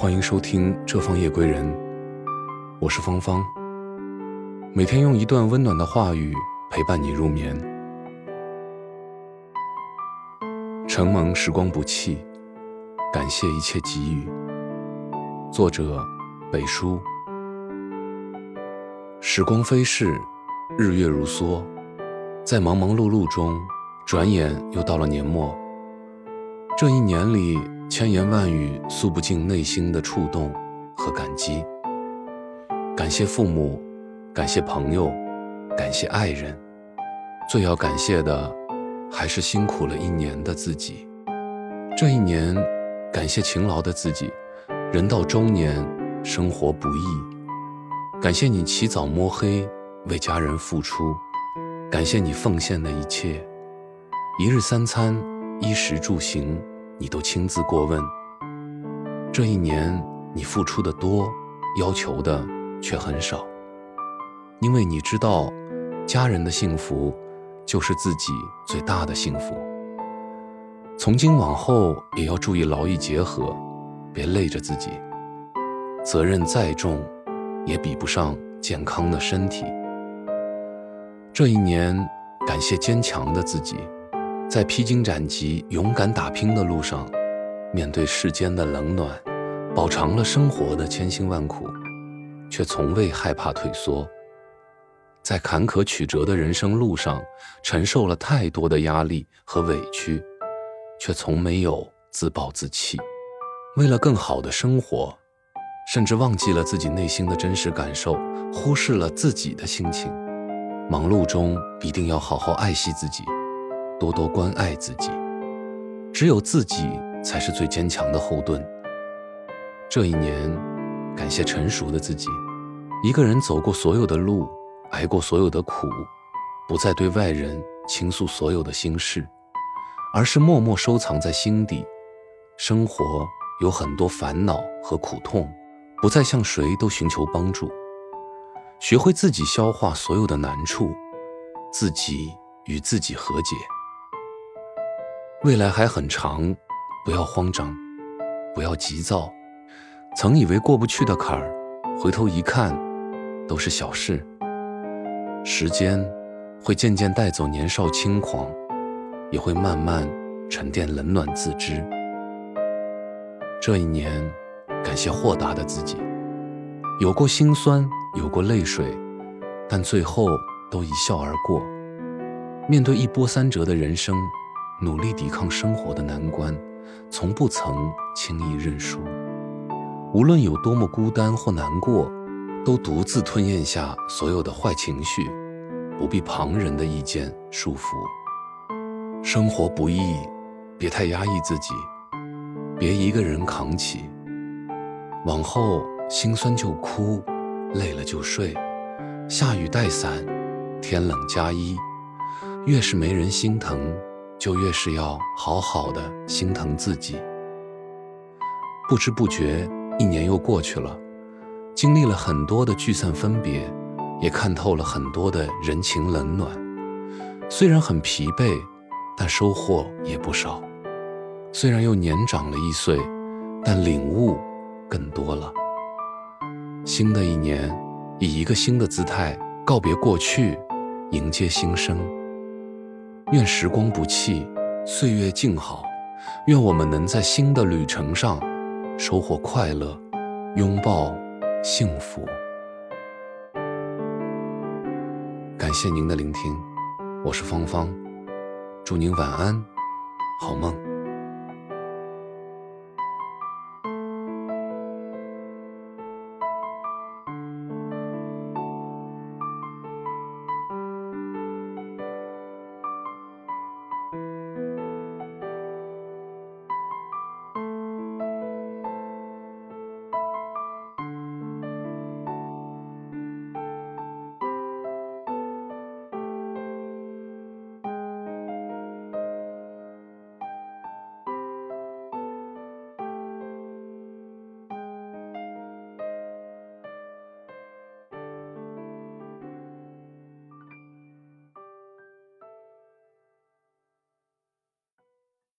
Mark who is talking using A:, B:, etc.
A: 欢迎收听《这方夜归人》，我是芳芳。每天用一段温暖的话语陪伴你入眠。承蒙时光不弃，感谢一切给予。作者：北叔。时光飞逝，日月如梭，在忙忙碌碌中，转眼又到了年末。这一年里，千言万语诉不尽内心的触动和感激。感谢父母，感谢朋友，感谢爱人，最要感谢的，还是辛苦了一年的自己。这一年，感谢勤劳的自己。人到中年，生活不易，感谢你起早摸黑为家人付出，感谢你奉献的一切，一日三餐，衣食住行。你都亲自过问。这一年，你付出的多，要求的却很少。因为你知道，家人的幸福就是自己最大的幸福。从今往后，也要注意劳逸结合，别累着自己。责任再重，也比不上健康的身体。这一年，感谢坚强的自己。在披荆斩棘、勇敢打拼的路上，面对世间的冷暖，饱尝了生活的千辛万苦，却从未害怕退缩。在坎坷曲折的人生路上，承受了太多的压力和委屈，却从没有自暴自弃。为了更好的生活，甚至忘记了自己内心的真实感受，忽视了自己的心情。忙碌中，一定要好好爱惜自己。多多关爱自己，只有自己才是最坚强的后盾。这一年，感谢成熟的自己，一个人走过所有的路，挨过所有的苦，不再对外人倾诉所有的心事，而是默默收藏在心底。生活有很多烦恼和苦痛，不再向谁都寻求帮助，学会自己消化所有的难处，自己与自己和解。未来还很长，不要慌张，不要急躁。曾以为过不去的坎儿，回头一看，都是小事。时间会渐渐带走年少轻狂，也会慢慢沉淀冷暖自知。这一年，感谢豁达的自己，有过心酸，有过泪水，但最后都一笑而过。面对一波三折的人生。努力抵抗生活的难关，从不曾轻易认输。无论有多么孤单或难过，都独自吞咽下所有的坏情绪，不必旁人的意见束缚。生活不易，别太压抑自己，别一个人扛起。往后心酸就哭，累了就睡，下雨带伞，天冷加衣。越是没人心疼。就越是要好好的心疼自己。不知不觉，一年又过去了，经历了很多的聚散分别，也看透了很多的人情冷暖。虽然很疲惫，但收获也不少。虽然又年长了一岁，但领悟更多了。新的一年，以一个新的姿态告别过去，迎接新生。愿时光不弃，岁月静好。愿我们能在新的旅程上收获快乐，拥抱幸福。感谢您的聆听，我是芳芳，祝您晚安，好梦。